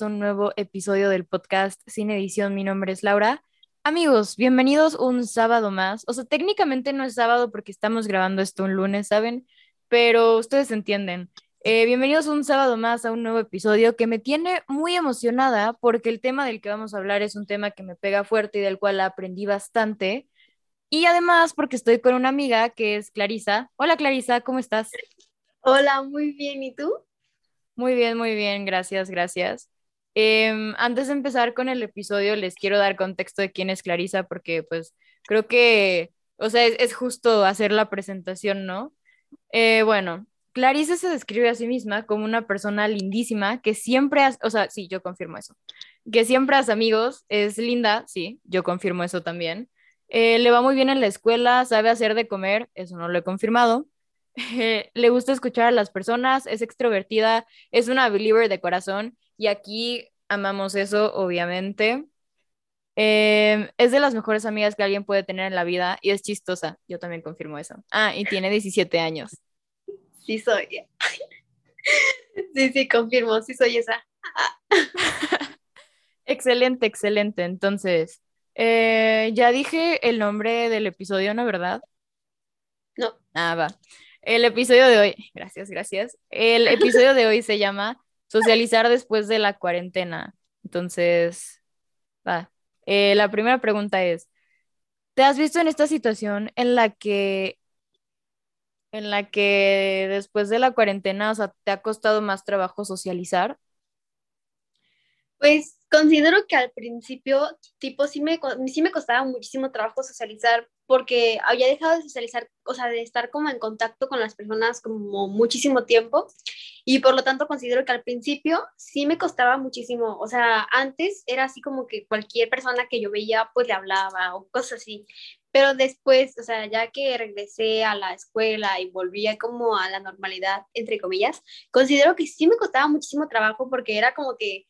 un nuevo episodio del podcast Sin Edición. Mi nombre es Laura. Amigos, bienvenidos un sábado más. O sea, técnicamente no es sábado porque estamos grabando esto un lunes, ¿saben? Pero ustedes entienden. Eh, bienvenidos un sábado más a un nuevo episodio que me tiene muy emocionada porque el tema del que vamos a hablar es un tema que me pega fuerte y del cual aprendí bastante. Y además porque estoy con una amiga que es Clarisa. Hola Clarisa, ¿cómo estás? Hola, muy bien. ¿Y tú? Muy bien, muy bien, gracias, gracias. Em, antes de empezar con el episodio, les quiero dar contexto de quién es Clarisa, porque pues creo que, o sea, es, justo hacer la presentación, ¿no? Eh, bueno, Clarisa se describe a sí misma como una persona lindísima que siempre, hace, o sea, sí, yo confirmo eso, que siempre hace amigos, es linda, sí, yo confirmo eso también. Eh, le va muy bien en la escuela, sabe hacer de comer, eso no lo he confirmado. le gusta escuchar a las personas, es extrovertida, es una believer de corazón y aquí amamos eso, obviamente. Em, es de las mejores amigas que alguien puede tener en la vida y es chistosa, yo también confirmo eso. Ah, y tiene 17 años. Sí soy. Sí, sí, confirmo, sí soy esa. excelente, excelente. Entonces, eh, ya dije el nombre del episodio, ¿no, verdad? No. Ah, va. El episodio de hoy, gracias, gracias. El episodio de hoy se llama Socializar después de la cuarentena. Entonces, va. Eh, la primera pregunta es, ¿te has visto en esta situación en la que en la que después de la cuarentena, o sea, te ha costado más trabajo socializar? Pues considero que al principio, tipo, sí me, sí me costaba muchísimo trabajo socializar porque había dejado de socializar, o sea, de estar como en contacto con las personas como muchísimo tiempo y por lo tanto considero que al principio sí me costaba muchísimo, o sea, antes era así como que cualquier persona que yo veía pues le hablaba o cosas así, pero después, o sea, ya que regresé a la escuela y volvía como a la normalidad, entre comillas, considero que sí me costaba muchísimo trabajo porque era como que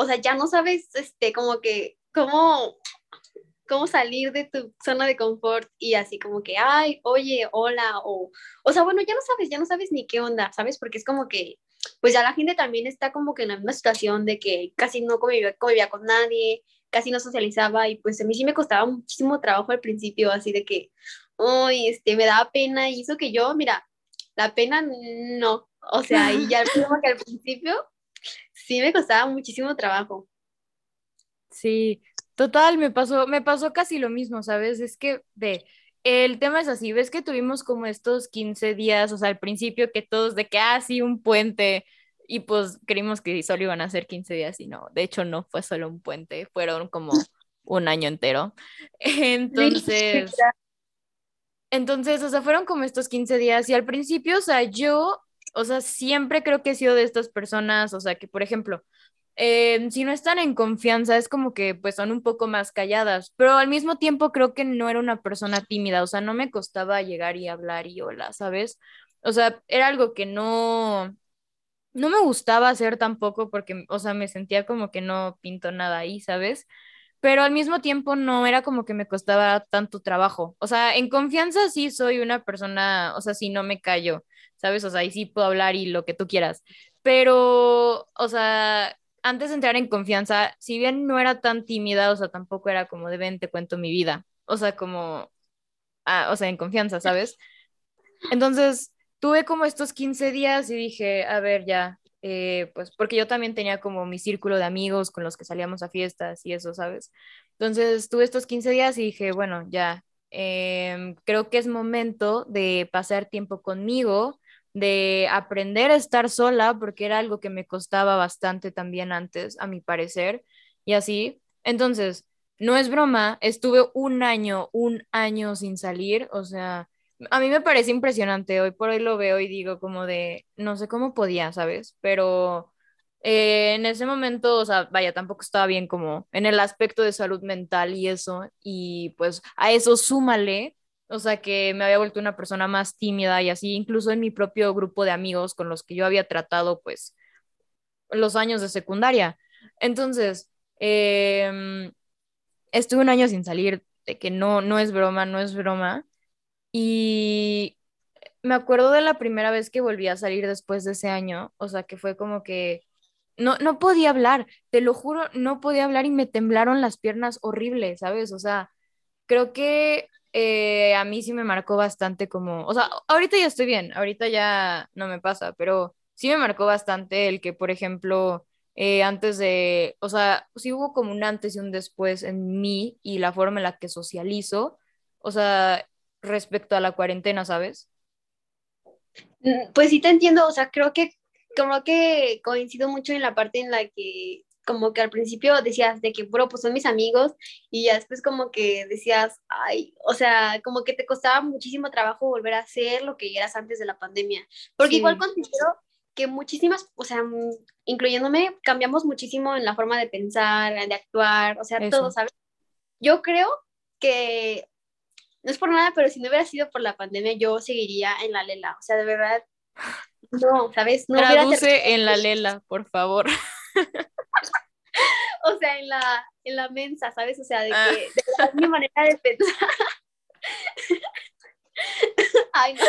o sea, ya no sabes, este, como que, cómo, cómo salir de tu zona de confort y así como que, ay, oye, hola, o, o sea, bueno, ya no sabes, ya no sabes ni qué onda, ¿sabes? Porque es como que, pues ya la gente también está como que en la misma situación de que casi no convivía, convivía con nadie, casi no socializaba y pues a mí sí me costaba muchísimo trabajo al principio, así de que, uy, este, me daba pena y eso que yo, mira, la pena no, o sea, y ya como que al principio sí me costaba muchísimo trabajo. Sí, total, me pasó, me pasó casi lo mismo, ¿sabes? Es que, ve, el tema es así, ves que tuvimos como estos 15 días, o sea, al principio que todos de que, ah, sí, un puente, y pues creímos que solo iban a ser 15 días y no, de hecho no fue solo un puente, fueron como un año entero. Entonces, entonces, o sea, fueron como estos 15 días y al principio, o sea, yo o sea, siempre creo que he sido de estas personas, o sea, que por ejemplo, eh, si no están en confianza, es como que pues son un poco más calladas, pero al mismo tiempo creo que no era una persona tímida, o sea, no me costaba llegar y hablar y hola, ¿sabes? O sea, era algo que no, no me gustaba hacer tampoco porque, o sea, me sentía como que no pinto nada ahí, ¿sabes? Pero al mismo tiempo no era como que me costaba tanto trabajo. O sea, en confianza sí soy una persona, o sea, sí no me callo. ¿sabes? O sea, ahí sí puedo hablar y lo que tú quieras. Pero, o sea, antes de entrar en confianza, si bien no era tan tímida, o sea, tampoco era como de ven, te cuento mi vida. O sea, como, ah, o sea, en confianza, ¿sabes? Entonces, tuve como estos 15 días y dije, a ver, ya, eh, pues porque yo también tenía como mi círculo de amigos con los que salíamos a fiestas y eso, ¿sabes? Entonces, tuve estos 15 días y dije, bueno, ya, em, creo que es momento de pasar tiempo conmigo de aprender a estar sola, porque era algo que me costaba bastante también antes, a mi parecer, y así. Entonces, no es broma, estuve un año, un año sin salir, o sea, a mí me parece impresionante, hoy por hoy lo veo y digo como de, no sé cómo podía, ¿sabes? Pero eh, en ese momento, o sea, vaya, tampoco estaba bien como en el aspecto de salud mental y eso, y pues a eso súmale o sea, que me había vuelto una persona más tímida y así, incluso en mi propio grupo de amigos con los que yo había tratado, pues, los años de secundaria. Entonces, em, estuve un año sin salir, de que no, no es broma, no es broma. Y me acuerdo de la primera vez que volví a salir después de ese año, o sea, que fue como que no, no podía hablar, te lo juro, no podía hablar y me temblaron las piernas horribles, ¿sabes? O sea, creo que eh, a mí sí me marcó bastante como, o sea, ahorita ya estoy bien, ahorita ya no me pasa, pero sí me marcó bastante el que, por ejemplo, eh, antes de, o sea, sí hubo como un antes y un después en mí y la forma en la que socializo, o sea, respecto a la cuarentena, ¿sabes? Mm, pues sí te entiendo, o sea, creo que como que coincido mucho en la parte en la que como que al principio decías de que, bro, pues son mis amigos, y ya después como que decías, ay, o sea, como que te costaba muchísimo trabajo volver a hacer lo que eras antes de la pandemia, porque igual considero que muchísimas, o sea, incluyéndome, cambiamos muchísimo en la forma de pensar, de actuar, o sea, todo, ¿sabes? Yo creo que, no es por nada, pero si no hubiera sido por la pandemia, yo seguiría en la lela, o sea, de verdad, no, ¿sabes? No Traduce en la lela, por favor. o sea, en la, en la mensa, ¿sabes? O sea, de ah. que de verdad, mi manera de pensar. Ay, no.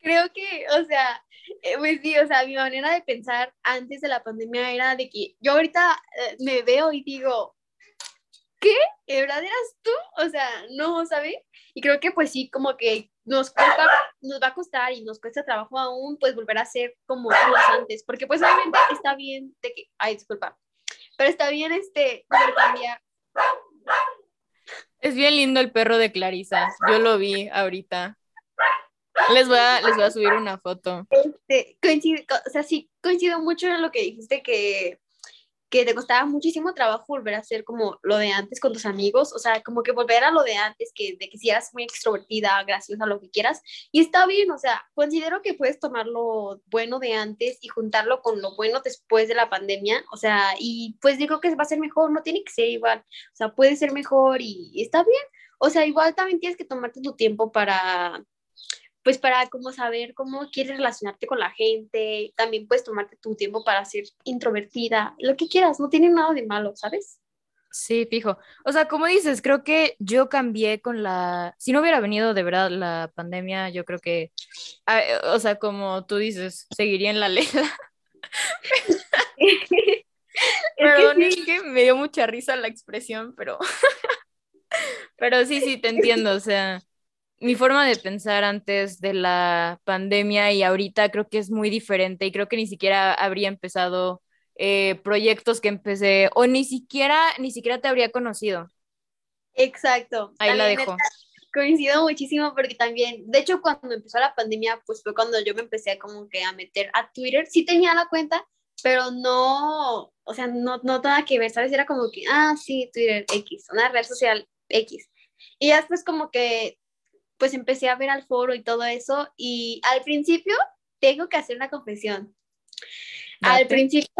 Creo que, o sea, eh, pues sí, o sea, mi manera de pensar antes de la pandemia era de que yo ahorita eh, me veo y digo, ¿qué? ¿De verdad eras tú? O sea, no, ¿sabes? Y creo que pues sí, como que nos, nos va a costar y nos cuesta trabajo aún, pues volver a ser como antes, porque pues obviamente está bien de que, ay, disculpa, pero está bien este, cambiar. Es bien lindo el perro de Clarisa, yo lo vi ahorita. Les voy a, les voy a subir una foto. Este, coincido, o sea, sí, coincido mucho en lo que dijiste que que te costaba muchísimo trabajo volver a hacer como lo de antes con tus amigos, o sea, como que volver a lo de antes, que de que si eras muy extrovertida, graciosa, lo que quieras, y está bien, o sea, considero que puedes tomar lo bueno de antes y juntarlo con lo bueno después de la pandemia, o sea, y pues digo que va a ser mejor, no tiene que ser igual, o sea, puede ser mejor y, y está bien, o sea, igual también tienes que tomarte tu tiempo para pues para como saber cómo quieres relacionarte con la gente, también puedes tomarte tu tiempo para ser introvertida, lo que quieras, no tiene nada de malo, ¿sabes? Sí, fijo. O sea, como dices, creo que yo cambié con la, si no hubiera venido de verdad la pandemia, yo creo que, o sea, como tú dices, seguiría en la lela. Perdón, es que me dio mucha risa la expresión, pero, pero sí, sí, te entiendo, o sea, mi forma de pensar antes de la pandemia y ahorita creo que es muy diferente y creo que ni siquiera habría empezado eh, proyectos que empecé o ni siquiera, ni siquiera te habría conocido. Exacto. Ahí la dejo. Coincido muchísimo porque también, de hecho, cuando empezó la pandemia, pues fue cuando yo me empecé como que a meter a Twitter. Sí tenía la cuenta, pero no, o sea, no, no nada que ver, ¿sabes? Era como que, ah, sí, Twitter X, una red social X. Y ya después como que pues empecé a ver al foro y todo eso. Y al principio, tengo que hacer una confesión. Al principio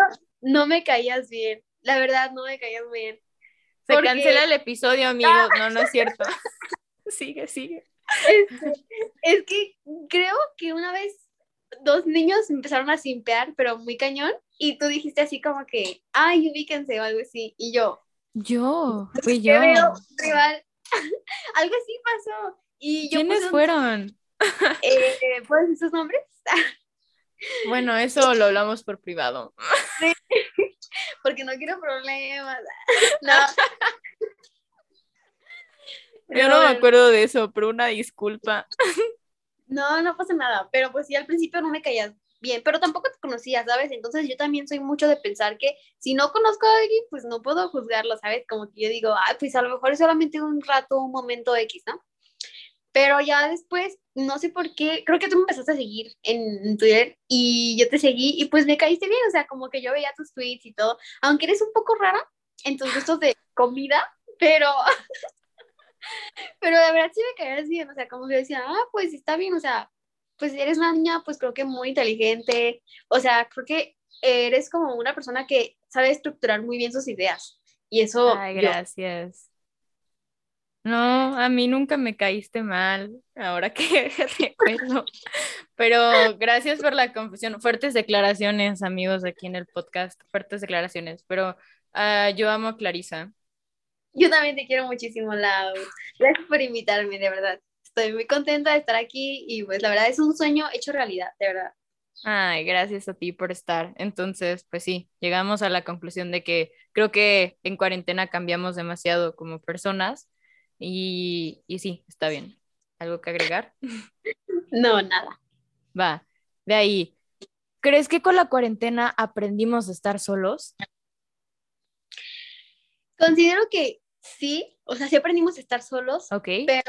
no me caías bien. La verdad, no me caías bien. Se cancela el episodio, amigos. No, no es cierto. sigue, sigue. Es, que creo que una vez dos niños empezaron a simpear, pero muy cañón. Y tú dijiste así como que, ay, ubíquense o algo así. Y yo. Yo, fui yo. rival. algo así pasó. ¿Quiénes fueron? Eh, ¿Puedes decir sus nombres? bueno, eso lo hablamos por privado. Sí, porque no quiero problemas. No. Yo no me acuerdo de eso, pero una disculpa. No, no pasa nada, pero pues sí, al principio no me caías bien, pero tampoco te conocía, ¿sabes? Entonces yo también soy mucho de pensar que si no conozco a alguien, pues no puedo juzgarlo, ¿sabes? Como que yo digo, ay, pues a lo mejor es solamente un rato, un momento X, ¿no? Pero ya después, no sé por qué, creo que tú me empezaste a seguir en Twitter y yo te seguí y pues me caíste bien, o sea, como que yo veía tus tweets y todo, aunque eres un poco rara en tus gustos de comida, pero, pero de verdad sí me caías bien, o sea, como que decía, ah, pues está bien, o sea, pues eres una niña, pues creo que muy inteligente, o sea, creo que eres como una persona que sabe estructurar muy bien sus ideas y eso... Ay, gracias. No, a mí nunca me caíste mal, ahora que recuerdo. Pero gracias por la confusión. Fuertes declaraciones, amigos, aquí en el podcast. Fuertes declaraciones. Pero uh, yo amo a Clarisa. Yo también te quiero muchísimo, Lau. Gracias por invitarme, de verdad. Estoy muy contenta de estar aquí y pues la verdad es un sueño hecho realidad, de verdad. Ay, gracias a ti por estar. Entonces, pues sí, llegamos a la conclusión de que creo que en cuarentena cambiamos demasiado como personas y, y sí, está bien. ¿Algo que agregar? No, nada. Va, de ahí. ¿Crees que con la cuarentena aprendimos a estar solos? Considero que sí, o sea, sí aprendimos a estar solos, Ok. pero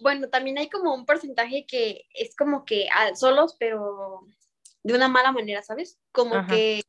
bueno, también hay como un porcentaje que es como que ah, solos, pero de una mala manera, ¿sabes? Como Ajá. que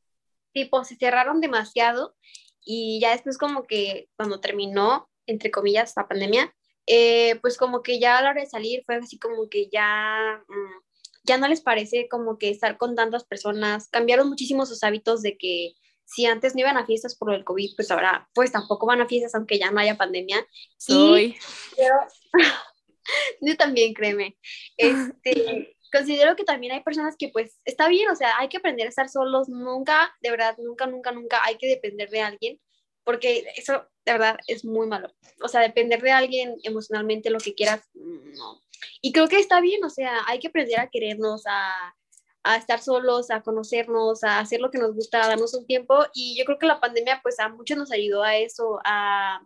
tipo se cerraron demasiado y ya después como que cuando terminó, entre comillas, la pandemia, eh, pues como que ya a la hora de salir fue así como que ya, mm, ya no les parece como que estar con tantas personas, cambiaron muchísimo sus hábitos de que si antes no iban a fiestas por el COVID, pues ahora pues tampoco van a fiestas aunque ya no haya pandemia. Soy. Pero yo también, créeme. Este, considero que también hay personas que pues está bien, o sea, hay que aprender a estar solos, nunca, de verdad, nunca, nunca, nunca hay que depender de alguien, porque eso de verdad es muy malo. O sea, depender de alguien emocionalmente, lo que quieras, no. Y creo que está bien, o sea, hay que aprender a querernos, a, a estar solos, a conocernos, a hacer lo que nos gusta, a darnos un tiempo. Y yo creo que la pandemia pues a muchos nos ayudó a eso, a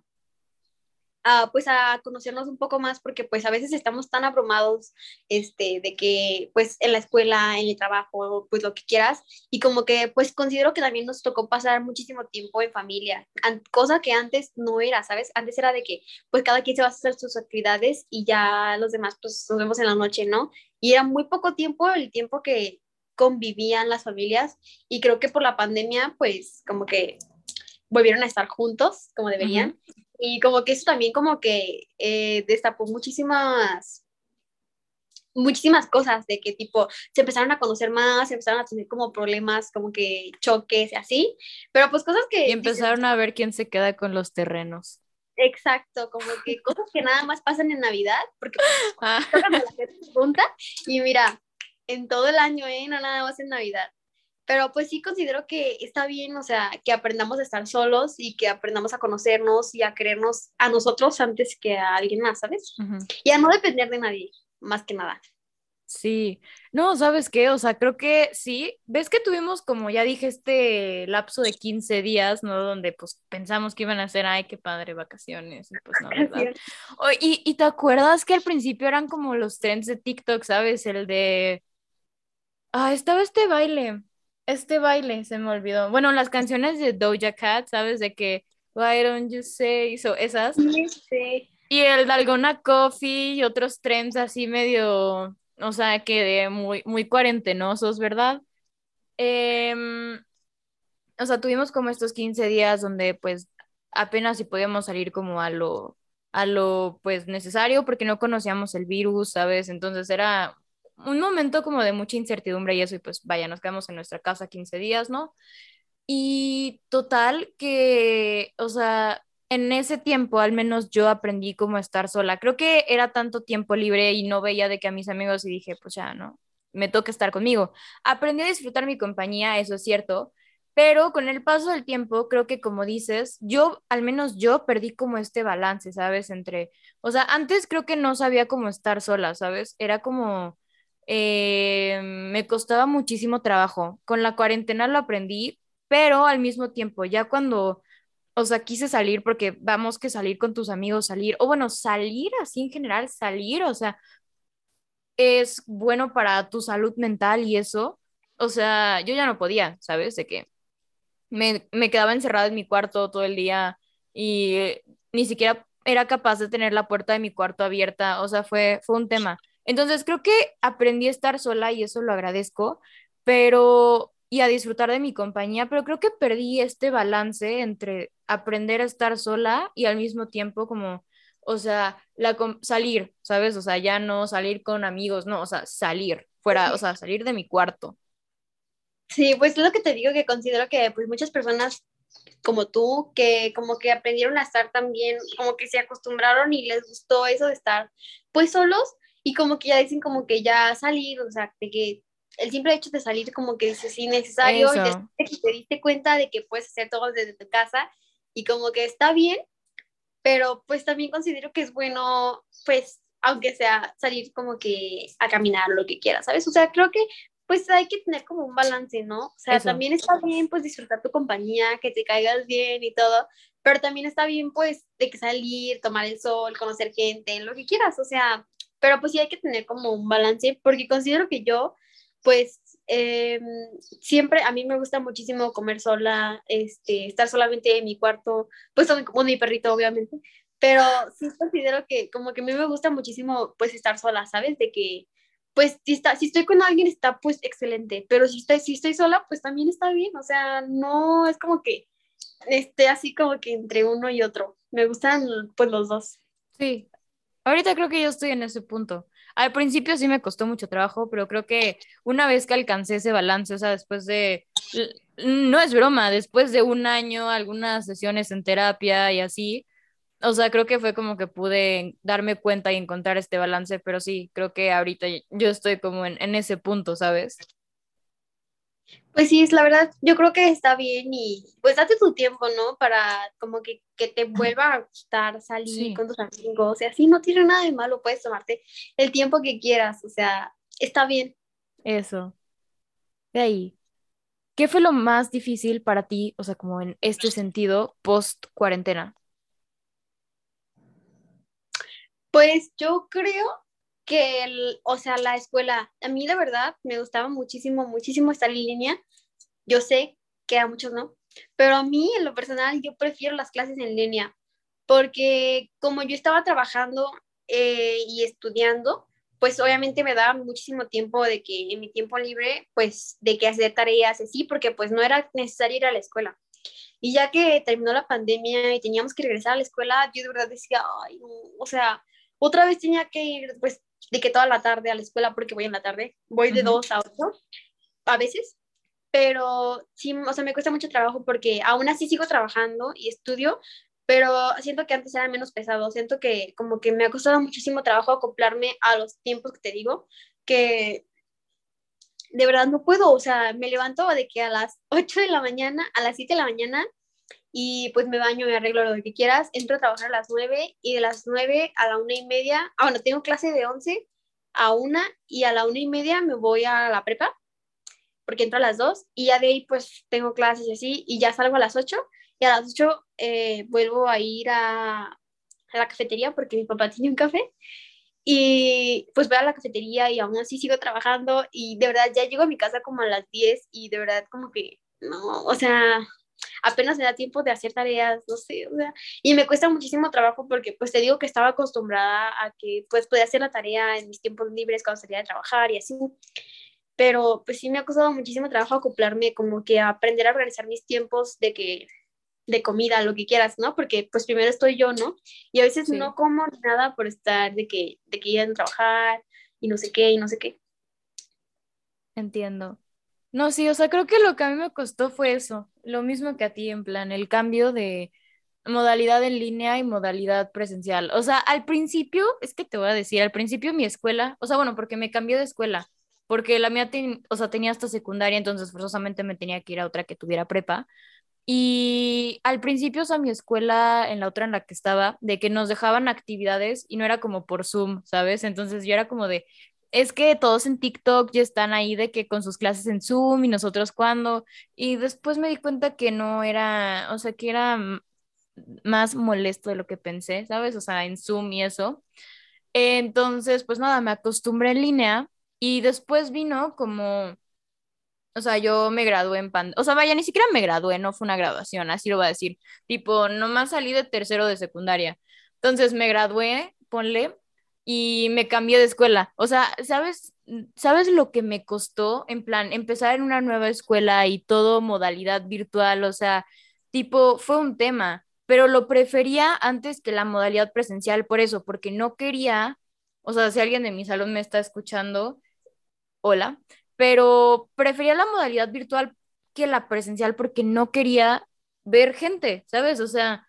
a, pues a conocernos un poco más porque pues a veces estamos tan abrumados este, de que pues en la escuela, en el trabajo, pues lo que quieras y como que pues considero que también nos tocó pasar muchísimo tiempo en familia, cosa que antes no era, ¿sabes? Antes era de que pues cada quien se va a hacer sus actividades y ya los demás pues nos vemos en la noche, ¿no? Y era muy poco tiempo el tiempo que convivían las familias y creo que por la pandemia pues como que volvieron a estar juntos como deberían. Y como que eso también como que eh, destapó muchísimas, muchísimas cosas de que tipo se empezaron a conocer más, se empezaron a tener como problemas, como que choques y así, pero pues cosas que... Y empezaron a ver quién se queda con los terrenos. Exacto, como que cosas que nada más pasan en Navidad, porque pues, Ah, la gente y mira, en todo el año, ¿eh? No nada más en Navidad. Pero pues sí considero que está bien, o sea, que aprendamos a estar solos y que aprendamos a conocernos y a querernos a nosotros antes que a alguien más, ¿sabes? Y a no depender de nadie, más que nada. Sí, no, ¿sabes qué? O sea, creo que sí. ¿Ves que tuvimos, como ya dije, este lapso de 15 días, ¿no? Donde pues pensamos que iban a ser, ay, qué padre, vacaciones, y pues no, ¿verdad? Y, y te acuerdas que al principio eran como los trends de TikTok, ¿sabes? El de, ah, estaba este baile, este baile, se me olvidó. Bueno, las canciones de Doja Cat, ¿sabes? De que, why don't you say, so, esas. Sí. Y el Dalgona Coffee y otros trends así medio, o sea, que de muy, muy cuarentenosos, ¿verdad? Em, o sea, tuvimos como estos 15 días donde pues apenas si podíamos salir como a lo, a lo pues necesario porque no conocíamos el virus, ¿sabes? Entonces era un momento como de mucha incertidumbre y eso, y pues vaya, nos quedamos en nuestra casa 15 días, ¿no? Y total que, o sea, en ese tiempo al menos yo aprendí cómo estar sola. Creo que era tanto tiempo libre y no veía de que a mis amigos y dije, pues ya, ¿no? Me toca estar conmigo. Aprendí a disfrutar mi compañía, eso es cierto, pero con el paso del tiempo, creo que como dices, yo, al menos yo perdí como este balance, ¿sabes? Entre, o sea, antes creo que no sabía cómo estar sola, ¿sabes? Era como, eh, me costaba muchísimo trabajo. Con la cuarentena lo aprendí, pero al mismo tiempo, ya cuando, o sea, quise salir porque vamos que salir con tus amigos, salir, o bueno, salir así en general, salir, o sea, es bueno para tu salud mental y eso. O sea, yo ya no podía, ¿sabes? De que me, me quedaba encerrada en mi cuarto todo el día y eh, ni siquiera era capaz de tener la puerta de mi cuarto abierta, o sea, fue, fue un tema. Entonces creo que aprendí a estar sola y eso lo agradezco, pero y a disfrutar de mi compañía, pero creo que perdí este balance entre aprender a estar sola y al mismo tiempo como, o sea, la salir, ¿sabes? O sea, ya no salir con amigos, no, o sea, salir fuera, o sea, salir de mi cuarto. Sí, pues es lo que te digo que considero que pues muchas personas como tú, que como que aprendieron a estar también, como que se acostumbraron y les gustó eso de estar pues solos y como que ya dicen como que ya salir, o sea, de que el simple hecho de salir como que es innecesario y Eso. después de que te diste cuenta de que puedes hacer todo desde tu casa y como que está bien, pero pues también considero que es bueno pues aunque sea salir como que a caminar lo que quieras, ¿sabes? O sea, creo que pues hay que tener como un balance, ¿no? O sea, también está bien pues disfrutar tu compañía, que te caigas bien y todo, pero también está bien pues de que salir, tomar el sol, conocer gente, lo que quieras, o sea, pero pues sí hay que tener como un balance, porque considero que yo, pues em, siempre a mí me gusta muchísimo comer sola, este, estar solamente en mi cuarto, pues con mi perrito obviamente, pero sí considero que como que a mí me gusta muchísimo pues estar sola, ¿sabes? De que pues si, está, si estoy con alguien está pues excelente, pero si estoy, si estoy sola pues también está bien, o sea, no es como que esté así como que entre uno y otro, me gustan pues los dos. Sí, ahorita creo que yo estoy en ese punto. Al principio sí me costó mucho trabajo, pero creo que una vez que alcancé ese balance, o sea, después de, no es broma, después de un año, algunas sesiones en terapia y así, o sea, creo que fue como que pude darme cuenta y encontrar este balance, pero sí, creo que ahorita yo estoy como en, ese punto, ¿sabes? Pues sí, es la verdad, yo creo que está bien y pues date tu tiempo, ¿no? Para como que, te vuelva a gustar salir con tus amigos, o sea, sí, no tiene nada de malo, puedes tomarte el tiempo que quieras, o sea, está bien. Eso. De ahí. ¿Qué fue lo más difícil para ti, o sea, como en este sentido, post cuarentena? Pues yo creo que, el, o sea, la escuela, a mí de verdad me gustaba muchísimo, muchísimo estar en línea. Yo sé que a muchos no, pero a mí en lo personal yo prefiero las clases en línea, porque como yo estaba trabajando eh, y estudiando, pues obviamente me daba muchísimo tiempo de que en mi tiempo libre, pues de que hacer tareas así, porque pues no era necesario ir a la escuela. Y ya que terminó la pandemia y teníamos que regresar a la escuela, yo de verdad decía, ay, o sea, otra vez tenía que ir, pues, de que toda la tarde a la escuela, porque voy en la tarde, voy de 2 a 8, a veces, pero sí, o sea, me cuesta mucho trabajo porque aún así sigo trabajando y estudio, pero siento que antes era menos pesado, siento que como que me ha costado muchísimo trabajo acoplarme a los tiempos que te digo, que de verdad no puedo, o sea, me levanto de que a las 8 de la mañana, a las 7 de la mañana y pues me baño, me arreglo lo que quieras, entro a trabajar a las 9 y de las 9 a la una y media, ah, bueno, tengo clase de 11 a una y a la una y media me voy a la prepa porque entro a las 2 y ya de ahí pues tengo clases y así y ya salgo a las 8 y a las 8 eh, vuelvo a ir a, a, la cafetería porque mi papá tiene un café y pues voy a la cafetería y aún así sigo trabajando y de verdad ya llego a mi casa como a las 10 y de verdad como que no, o sea, apenas me da tiempo de hacer tareas, no sé, o sea, y me cuesta muchísimo trabajo porque pues te digo que estaba acostumbrada a que pues podía hacer la tarea en mis tiempos libres cuando salía de trabajar y así, pero pues sí me ha costado muchísimo trabajo acoplarme, como que aprender a organizar mis tiempos de que de comida, lo que quieras, ¿no? Porque pues primero estoy yo, ¿no? Y a veces no como nada por estar de que, de que ir a trabajar y no sé qué y no sé qué. Entiendo. No, sí, o sea, creo que lo que a mí me costó fue eso, lo mismo que a ti, en plan, el cambio de modalidad en línea y modalidad presencial. O sea, al principio, es que te voy a decir, al principio mi escuela, o sea, bueno, porque me cambié de escuela, porque la mía, o sea, tenía hasta secundaria, entonces forzosamente me tenía que ir a otra que tuviera prepa. Y al principio, o sea, mi escuela, en la otra en la que estaba, de que nos dejaban actividades y no era como por Zoom, ¿sabes? Entonces yo era como de, es que todos en TikTok ya están ahí de que con sus clases en Zoom y nosotros cuando. Y después me di cuenta que no era, o sea, que era más molesto de lo que pensé, ¿sabes? O sea, en Zoom y eso. Entonces, pues nada, me acostumbré en línea y después vino como, o sea, yo me gradué en pan, o sea, vaya, ni siquiera me gradué, no fue una graduación, así lo voy a decir. Tipo, nomás salí de tercero de secundaria. Entonces me gradué, ponle, y me cambié de escuela. O sea, ¿sabes, ¿sabes lo que me costó? En plan, empezar en una nueva escuela y todo modalidad virtual, o sea, tipo, fue un tema, pero lo prefería antes que la modalidad presencial por eso, porque no quería, o sea, si alguien de mi salón me está escuchando, hola, pero prefería la modalidad virtual que la presencial porque no quería ver gente, ¿sabes? O sea,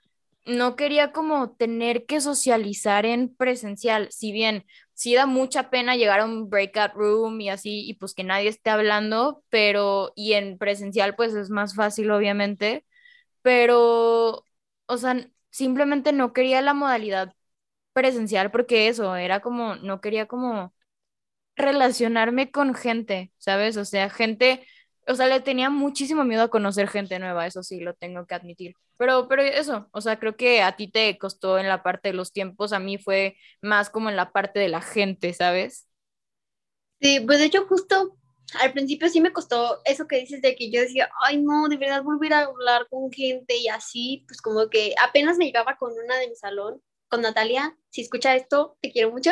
no quería como tener que socializar en presencial, si bien sí da mucha pena llegar a un breakout room y así, y pues que nadie esté hablando, pero, y en presencial pues es más fácil obviamente, pero, o sea, simplemente no quería la modalidad presencial porque eso, era como, no quería como relacionarme con gente, ¿sabes? O sea, gente, o sea, le tenía muchísimo miedo a conocer gente nueva, eso sí, lo tengo que admitir. Pero, pero eso, o sea, creo que a ti te costó en la parte de los tiempos, a mí fue más como en la parte de la gente, ¿sabes? Sí, pues de hecho justo al principio sí me costó eso que dices de que yo decía, ay no, de verdad volver a hablar con gente y así, pues como que apenas me llevaba con una de mi salón con Natalia, si escucha esto, te quiero mucho,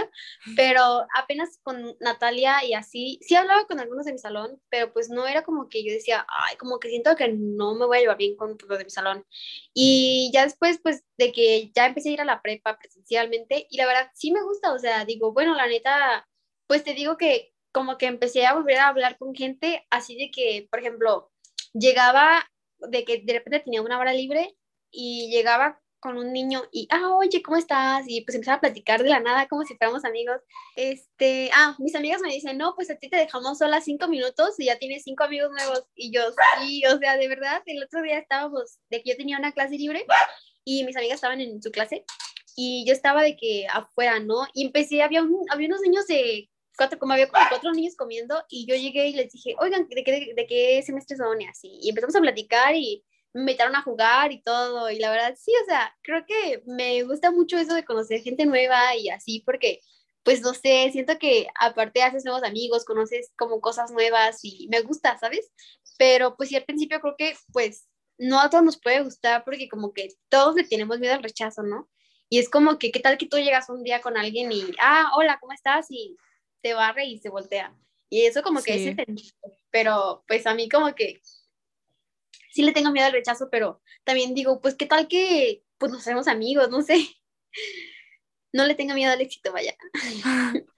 pero apenas con Natalia y así, sí hablaba con algunos de mi salón, pero pues no era como que yo decía, ay, como que siento que no me voy a llevar bien con los de mi salón. Y ya después, pues, de que ya empecé a ir a la prepa presencialmente, y la verdad sí me gusta, o sea, digo, bueno, la neta, pues te digo que como que empecé a volver a hablar con gente, así de que, por ejemplo, llegaba de que de repente tenía una hora libre y llegaba con un niño y, ah, oye, ¿cómo estás? Y pues empezaba a platicar de la nada como si fuéramos amigos. Este, ah, mis amigas me dicen, no, pues a ti te dejamos sola cinco minutos y ya tienes cinco amigos nuevos. Y yo, sí, o sea, de verdad, el otro día estábamos, de que yo tenía una clase libre y mis amigas estaban en su clase y yo estaba de que afuera, ¿no? Y empecé, había, un, había unos niños de cuatro, como había cuatro niños comiendo y yo llegué y les dije, oigan, ¿de qué, de, qué semestre son? Y así, y empezamos a platicar y me invitaron a jugar y todo, y la verdad, sí, o sea, creo que me gusta mucho eso de conocer gente nueva y así, porque, pues, no sé, siento que aparte haces nuevos amigos, conoces como cosas nuevas y me gusta, ¿sabes? Pero, pues, sí, al principio creo que, pues, no a todos nos puede gustar porque como que todos le tenemos miedo al rechazo, ¿no? Y es como que, ¿qué tal que tú llegas un día con alguien y, ah, hola, ¿cómo estás? Y te barre y se voltea. Y eso como que es entendible, pero pues a mí como que sí le tengo miedo al rechazo, pero también digo, pues qué tal que pues nos hacemos amigos, no sé. No le tengo miedo al éxito, vaya.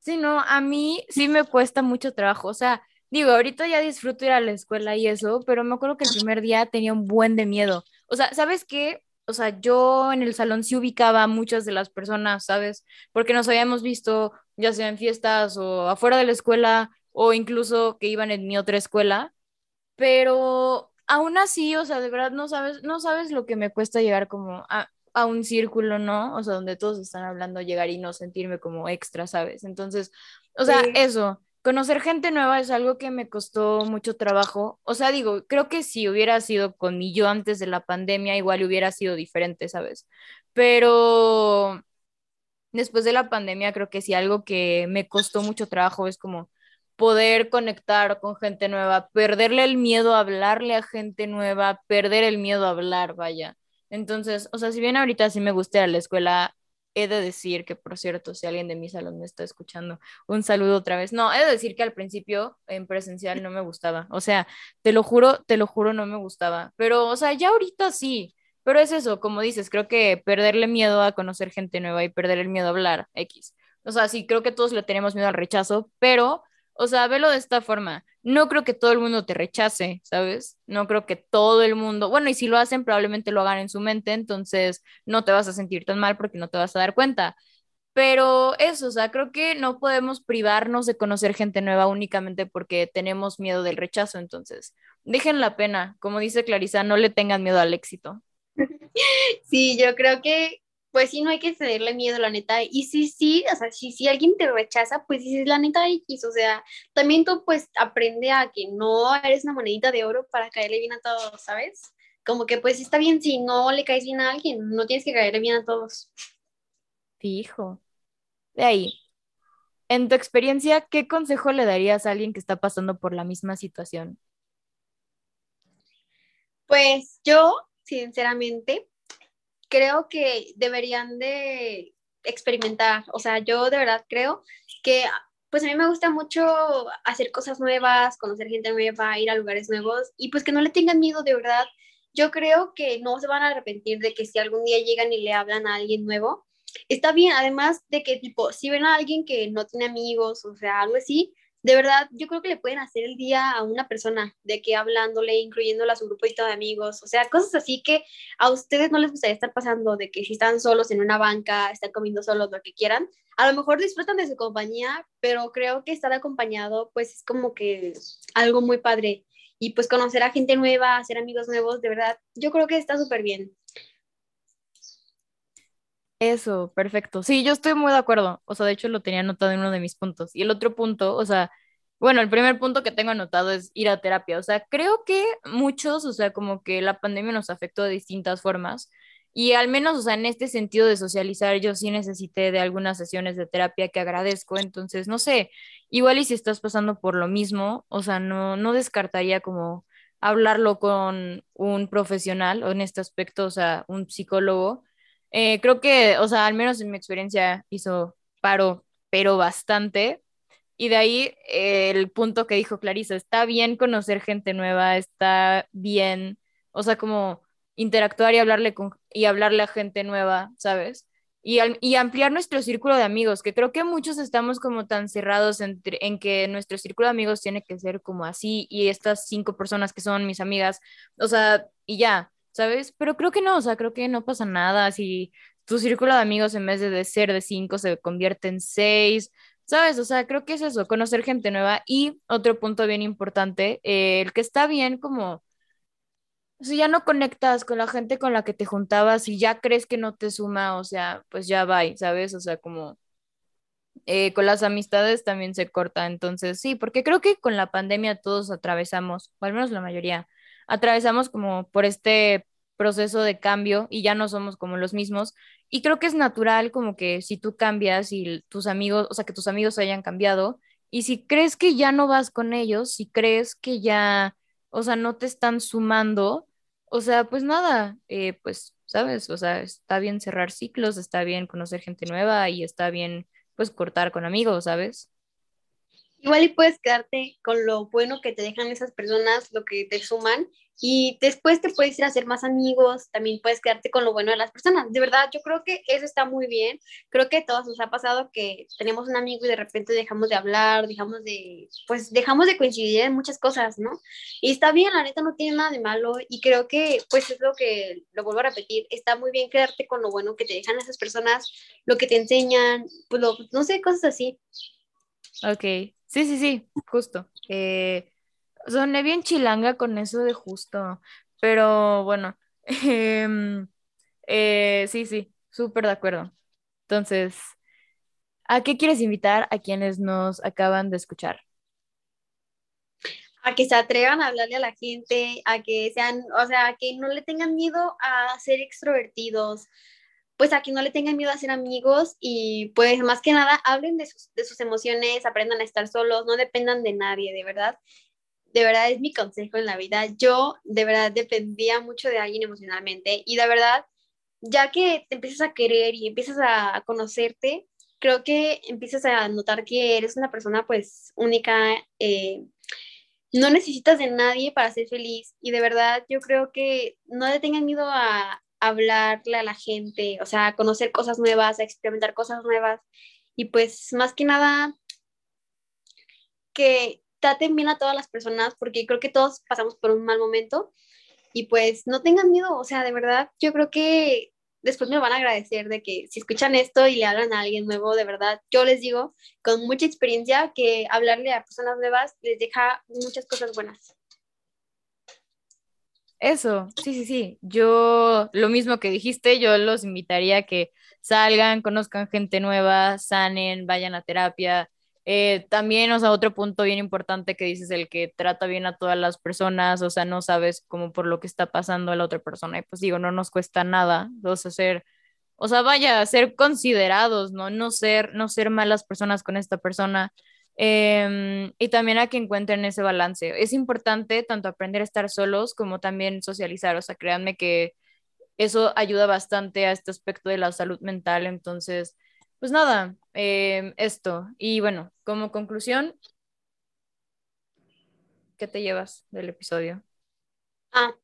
Sí, no, a mí sí me cuesta mucho trabajo, o sea, digo, ahorita ya disfruto ir a la escuela y eso, pero me acuerdo que el primer día tenía un buen de miedo. O sea, ¿sabes qué? O sea, yo en el salón sí ubicaba a muchas de las personas, ¿sabes? Porque nos habíamos visto ya sea en fiestas o afuera de la escuela o incluso que iban en mi otra escuela, pero aún así, o sea, de verdad no sabes, no sabes lo que me cuesta llegar como a, un círculo, ¿no? O sea, donde todos están hablando, llegar y no sentirme como extra, ¿sabes? Entonces, o sea, eso, conocer gente nueva es algo que me costó mucho trabajo. O sea, digo, creo que si hubiera sido con mi yo antes de la pandemia, igual hubiera sido diferente, ¿sabes? Pero después de la pandemia, creo que sí algo que me costó mucho trabajo es como poder conectar con gente nueva, perderle el miedo a hablarle a gente nueva, perder el miedo a hablar, vaya. Entonces, o sea, si bien ahorita sí me gusta a la escuela, he de decir que, por cierto, si alguien de mi salón me está escuchando, un saludo otra vez. No, he de decir que al principio en presencial no me gustaba. O sea, te lo juro, te lo juro, no me gustaba. Pero, o sea, ya ahorita sí. Pero es eso, como dices, creo que perderle miedo a conocer gente nueva y perder el miedo a hablar, X. O sea, sí, creo que todos le tenemos miedo al rechazo, pero, o sea, velo de esta forma. No creo que todo el mundo te rechace, ¿sabes? No creo que todo el mundo, bueno, y si lo hacen, probablemente lo hagan en su mente, entonces no te vas a sentir tan mal porque no te vas a dar cuenta. Pero eso, o sea, creo que no podemos privarnos de conocer gente nueva únicamente porque tenemos miedo del rechazo, entonces, dejen la pena, como dice Clarisa, no le tengan miedo al éxito. Sí, yo creo que pues sí, no hay que cederle miedo, la neta. Y sí, sí, o sea, si, si alguien te rechaza, pues dices, la neta X, o sea, también tú pues aprende a que no eres una monedita de oro para caerle bien a todos, ¿sabes? Como que pues está bien si no le caes bien a alguien, no tienes que caerle bien a todos. Fijo. De ahí, en tu experiencia, ¿qué consejo le darías a alguien que está pasando por la misma situación? Pues yo sinceramente, creo que deberían de experimentar. O sea, yo de verdad creo que, pues a mí me gusta mucho hacer cosas nuevas, conocer gente nueva, ir a lugares nuevos y pues que no le tengan miedo de verdad. Yo creo que no se van a arrepentir de que si algún día llegan y le hablan a alguien nuevo, está bien, además de que tipo, si ven a alguien que no tiene amigos, o sea, algo así, de verdad, yo creo que le pueden hacer el día a una persona, de que hablándole, incluyéndola a su grupito de amigos, o sea, cosas así que a ustedes no les gustaría estar pasando, de que si están solos en una banca, están comiendo solos, lo que quieran, a lo mejor disfrutan de su compañía, pero creo que estar acompañado, pues es como que algo muy padre. Y pues conocer a gente nueva, hacer amigos nuevos, de verdad, yo creo que está súper bien. Eso, perfecto. Sí, yo estoy muy de acuerdo. O sea, de hecho lo tenía anotado en uno de mis puntos. Y el otro punto, o sea, bueno, el primer punto que tengo anotado es ir a terapia. O sea, creo que muchos, o sea, como que la pandemia nos afectó de distintas formas. Y al menos, o sea, en este sentido de socializar, yo sí necesité de algunas sesiones de terapia que agradezco. Entonces, no sé, igual y si estás pasando por lo mismo, o sea, no, no descartaría como hablarlo con un profesional o en este aspecto, o sea, un psicólogo eh, creo que, o sea, al menos en mi experiencia hizo paro, pero bastante. Y de ahí eh, el punto que dijo Clarisa, está bien conocer gente nueva, está bien, o sea, como interactuar y hablarle, con, y hablarle a gente nueva, ¿sabes? Y, y ampliar nuestro círculo de amigos, que creo que muchos estamos como tan cerrados en que nuestro círculo de amigos tiene que ser como así y estas cinco personas que son mis amigas, o sea, y ya, ¿sabes? Pero creo que no, o sea, creo que no pasa nada si tu círculo de amigos en vez de ser de cinco se convierte en seis, ¿sabes? O sea, creo que es eso, conocer gente nueva y otro punto bien importante, eh, el que está bien como... Si ya no conectas con la gente con la que te juntabas y ya crees que no te suma, o sea, pues ya va, ¿sabes? O sea, como eh, con las amistades también se corta. Entonces, sí, porque creo que con la pandemia todos atravesamos, o al menos la mayoría, atravesamos como por este proceso de cambio y ya no somos como los mismos. Y creo que es natural como que si tú cambias y tus amigos, o sea, que tus amigos hayan cambiado, y si crees que ya no vas con ellos, si crees que ya, o sea, no te están sumando, o sea, pues nada, eh, pues, ¿sabes? O sea, está bien cerrar ciclos, está bien conocer gente nueva y está bien, pues, cortar con amigos, ¿sabes? Igual y puedes quedarte con lo bueno que te dejan esas personas, lo que te suman, y después te puedes ir a hacer más amigos, también puedes quedarte con lo bueno de las personas. De verdad, yo creo que eso está muy bien. Creo que a todos nos ha pasado que tenemos un amigo y de repente dejamos de hablar, dejamos de, pues dejamos de coincidir en muchas cosas, ¿no? Y está bien, la neta no tiene nada de malo y creo que, pues es lo que, lo vuelvo a repetir, está muy bien quedarte con lo bueno que te dejan esas personas, lo que te enseñan, pues lo, no sé, cosas así. Ok, sí, sí, sí, justo. Eh, soné bien chilanga con eso de justo, pero bueno, em, eh, sí, sí, súper de acuerdo. Entonces, ¿a qué quieres invitar a quienes nos acaban de escuchar? a que se atrevan a hablarle a la gente, a que sean, o sea, que no le tengan miedo a ser extrovertidos, pues a que no le tengan miedo a ser amigos y pues más que nada hablen de sus, de sus emociones, aprendan a estar solos, no dependan de nadie, de verdad de verdad es mi consejo en la vida. Yo de verdad dependía mucho de alguien emocionalmente y de verdad, ya que te empiezas a querer y empiezas a conocerte, creo que empiezas a notar que eres una persona pues única, eh, no necesitas de nadie para ser feliz y de verdad yo creo que no le tengan miedo a hablarle a la gente, o sea, conocer cosas nuevas, experimentar cosas nuevas y pues más que nada que traten bien a todas las personas porque creo que todos pasamos por un mal momento y pues no tengan miedo, o sea, de verdad, yo creo que después me van a agradecer de que si escuchan esto y le hablan a alguien nuevo, de verdad, yo les digo con mucha experiencia que hablarle a personas nuevas les deja muchas cosas buenas. Eso, sí, sí, sí. Yo, lo mismo que dijiste, yo los invitaría a que salgan, conozcan gente nueva, sanen, vayan a terapia, eh, también, o sea, otro punto bien importante que dices, el que trata bien a todas las personas, o sea, no sabes cómo por lo que está pasando a la otra persona, y pues digo, no nos cuesta nada, o sea, o sea, vaya, ser considerados, ¿no? No ser, no ser malas personas con esta persona. Em, y también a que encuentren ese balance. Es importante tanto aprender a estar solos como también socializar, o sea, créanme que eso ayuda bastante a este aspecto de la salud mental, entonces pues nada, em, esto. Y bueno, como conclusión, ¿qué te llevas del episodio? Ah,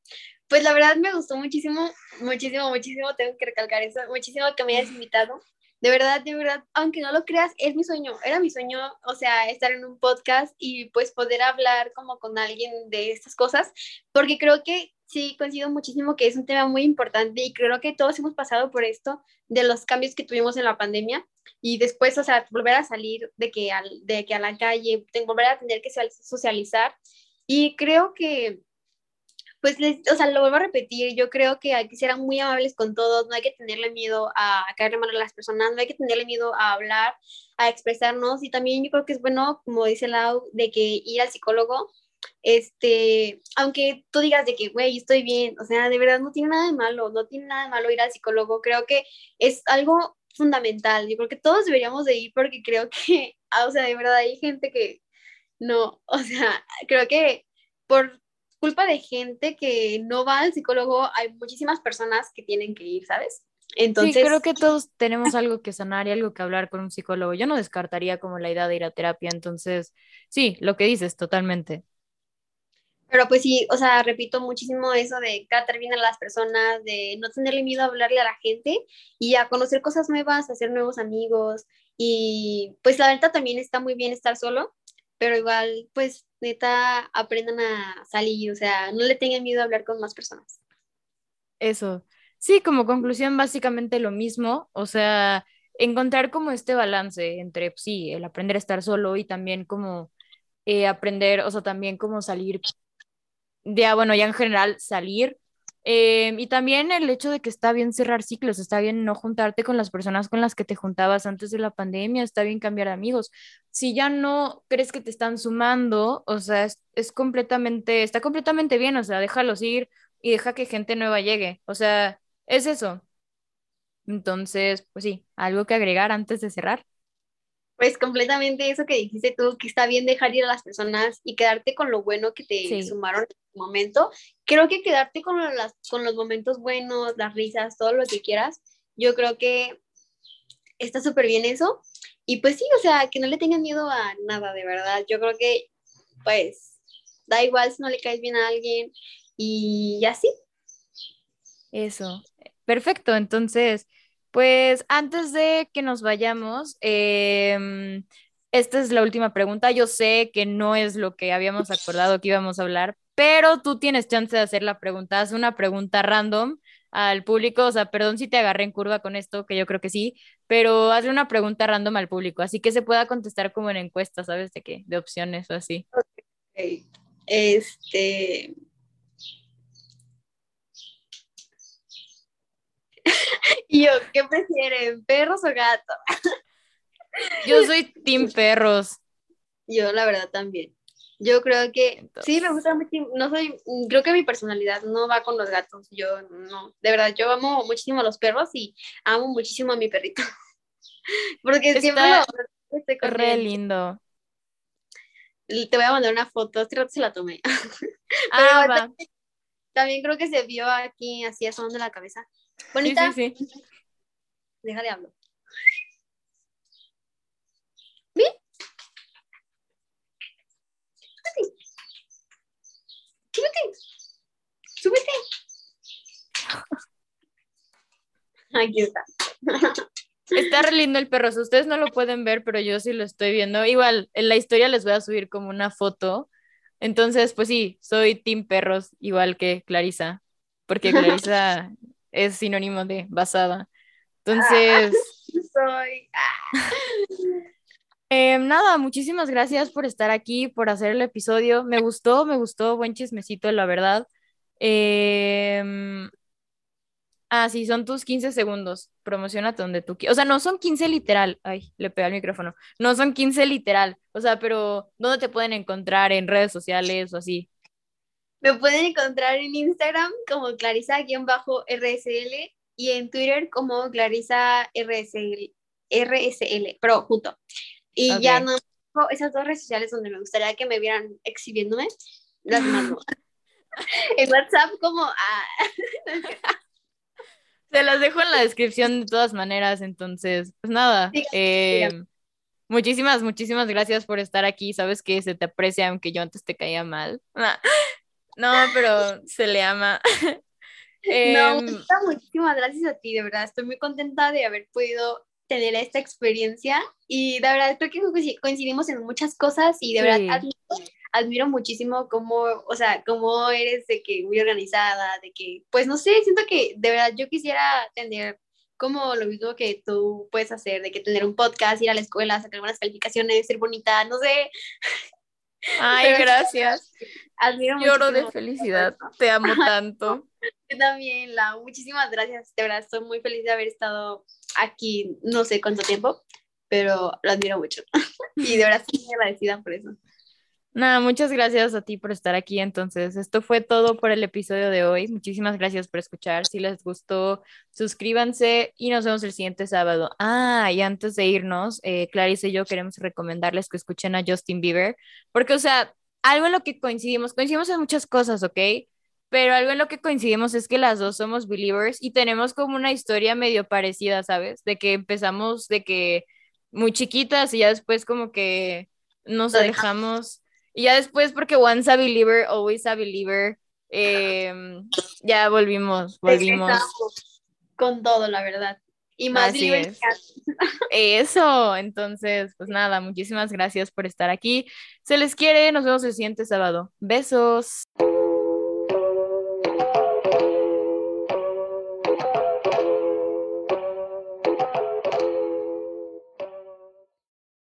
pues la verdad me gustó muchísimo, muchísimo, muchísimo, tengo que recalcar eso, muchísimo que me hayas invitado. De verdad, de verdad, aunque no lo creas, es mi sueño, era mi sueño, o sea, estar en un podcast y pues poder hablar como con alguien de estas cosas, porque creo que sí coincido muchísimo que es un tema muy importante y creo que todos hemos pasado por esto de los cambios que tuvimos en la pandemia y después, o sea, volver a salir de que, al, de que a la calle, volver a tener que socializar y creo que pues, les, o sea, lo vuelvo a repetir, yo creo que hay que ser muy amables con todos, no hay que tenerle miedo a caerle mal a las personas, no hay que tenerle miedo a hablar, a expresarnos y también yo creo que es bueno, como dice Lau, de que ir al psicólogo, este, aunque tú digas de que, güey, estoy bien, o sea, de verdad no tiene nada de malo, no tiene nada de malo ir al psicólogo, creo que es algo fundamental, yo creo que todos deberíamos de ir porque creo que, o sea, de verdad hay gente que no, o sea, creo que por culpa de gente que no va al psicólogo, hay muchísimas personas que tienen que ir, ¿sabes? Entonces... Sí, creo que todos tenemos algo que sanar y algo que hablar con un psicólogo. Yo no descartaría como la idea de ir a terapia, entonces, sí, lo que dices, totalmente. Pero pues sí, o sea, repito muchísimo eso de tratar bien a las personas, de no tenerle miedo a hablarle a la gente y a conocer cosas nuevas, hacer nuevos amigos. Y pues la verdad también está muy bien estar solo, pero igual, pues neta, aprendan a salir, o sea, no le tengan miedo a hablar con más personas. Eso. Sí, como conclusión, básicamente lo mismo, o sea, encontrar como este balance entre, pues, sí, el aprender a estar solo y también como eh, aprender, o sea, también como salir, ya, bueno, ya en general salir Em, y también el hecho de que está bien cerrar ciclos, está bien no juntarte con las personas con las que te juntabas antes de la pandemia, está bien cambiar amigos. Si ya no crees que te están sumando, o sea, es, completamente, está completamente bien, o sea, déjalos ir y deja que gente nueva llegue. O sea, es eso. Entonces, pues sí, algo que agregar antes de cerrar. Pues completamente eso que dijiste tú, que está bien dejar ir a las personas y quedarte con lo bueno que te sumaron en el momento. Creo que quedarte con, las, con los momentos buenos, las risas, todo lo que quieras, yo creo que está súper bien eso. Y pues sí, o sea, que no le tengan miedo a nada, de verdad. Yo creo que, pues, da igual si no le caes bien a alguien y así. Eso. Perfecto, entonces pues antes de que nos vayamos, em, esta es la última pregunta. Yo sé que no es lo que habíamos acordado que íbamos a hablar, pero tú tienes chance de hacer la pregunta. Haz una pregunta random al público. O sea, perdón si te agarré en curva con esto, que yo creo que sí, pero hazle una pregunta random al público, así que se pueda contestar como en encuesta, ¿sabes? De qué, de opciones o así. Ok. Este. Y yo, ¿qué prefieren, perros o gatos? Yo soy team perros. Yo, la verdad, también. Yo creo que sí, me gusta mucho. No soy, creo que mi personalidad no va con los gatos. Yo no, de verdad, yo amo muchísimo a los perros y amo muchísimo a mi perrito. Porque siempre lo estoy re lindo. Te voy a mandar una foto, este rato se la tomé. Ah, va. También, creo que se vio aquí así asomando la cabeza. Bonita. Sí, sí, sí. Deja de hablar. ¿Bien? Súbete. Súbete. Súbete. Aquí está. Está re lindo el perro. ustedes no lo pueden ver, pero yo sí lo estoy viendo. Igual, en la historia les voy a subir como una foto. Entonces, pues sí, soy Team Perros, igual que Clarisa. Porque Clarisa es sinónimo de basada. Entonces... soy. Em, nada, muchísimas gracias por estar aquí, por hacer el episodio. Me gustó, me gustó, buen chismecito, la verdad. Em, ah, sí, son tus 15 segundos. Promocionate donde tú quieras. O sea, no son 15 literal. Ay, le pega el micrófono. No son 15 literal. O sea, pero ¿dónde te pueden encontrar? ¿En redes sociales o así? Me pueden encontrar en Instagram como Clarisa-RSL y en Twitter como Clarisa RSL, RSL pero junto. Y ya no esas dos redes sociales donde me gustaría que me vieran exhibiéndome, las mando. en WhatsApp como Se las dejo en la descripción de todas maneras, entonces, pues nada. Eh, muchísimas, muchísimas gracias por estar aquí. Sabes que se te aprecia, aunque yo antes te caía mal. No, pero se le ama. no, em, muchísimas gracias a ti, de verdad. Estoy muy contenta de haber podido tener esta experiencia y de verdad creo que coincidimos en muchas cosas y de verdad admiro, muchísimo cómo, o sea, cómo eres de que muy organizada, de que, pues no sé, siento que de verdad yo quisiera tener como lo mismo que tú puedes hacer, de que tener un podcast, ir a la escuela, sacar buenas calificaciones, ser bonita, no sé, Ay, gracias. Admiro Lloro de felicidad. Te amo tanto. Yo también, la muchísimas gracias. De verdad, estoy muy feliz de haber estado aquí, no sé cuánto tiempo, pero lo admiro mucho. y de verdad estoy muy agradecida por eso. Nada, muchas gracias a ti por estar aquí. Entonces, esto fue todo por el episodio de hoy. Muchísimas gracias por escuchar. Si les gustó, suscríbanse y nos vemos el siguiente sábado. Ah, y antes de irnos, eh, Clarice y yo queremos recomendarles que escuchen a Justin Bieber, porque, o sea, algo en lo que coincidimos, coincidimos en muchas cosas, ¿ok? Pero algo en lo que coincidimos es que las dos somos believers y tenemos como una historia medio parecida, ¿sabes? De que empezamos de que muy chiquitas y ya después como que nos alejamos y ya después, porque once a believer, always a believer, em, ya volvimos, volvimos. Con todo, la verdad. Y más Así es. Eso, entonces, pues nada, muchísimas gracias por estar aquí. Se les quiere, nos vemos el siguiente sábado. Besos.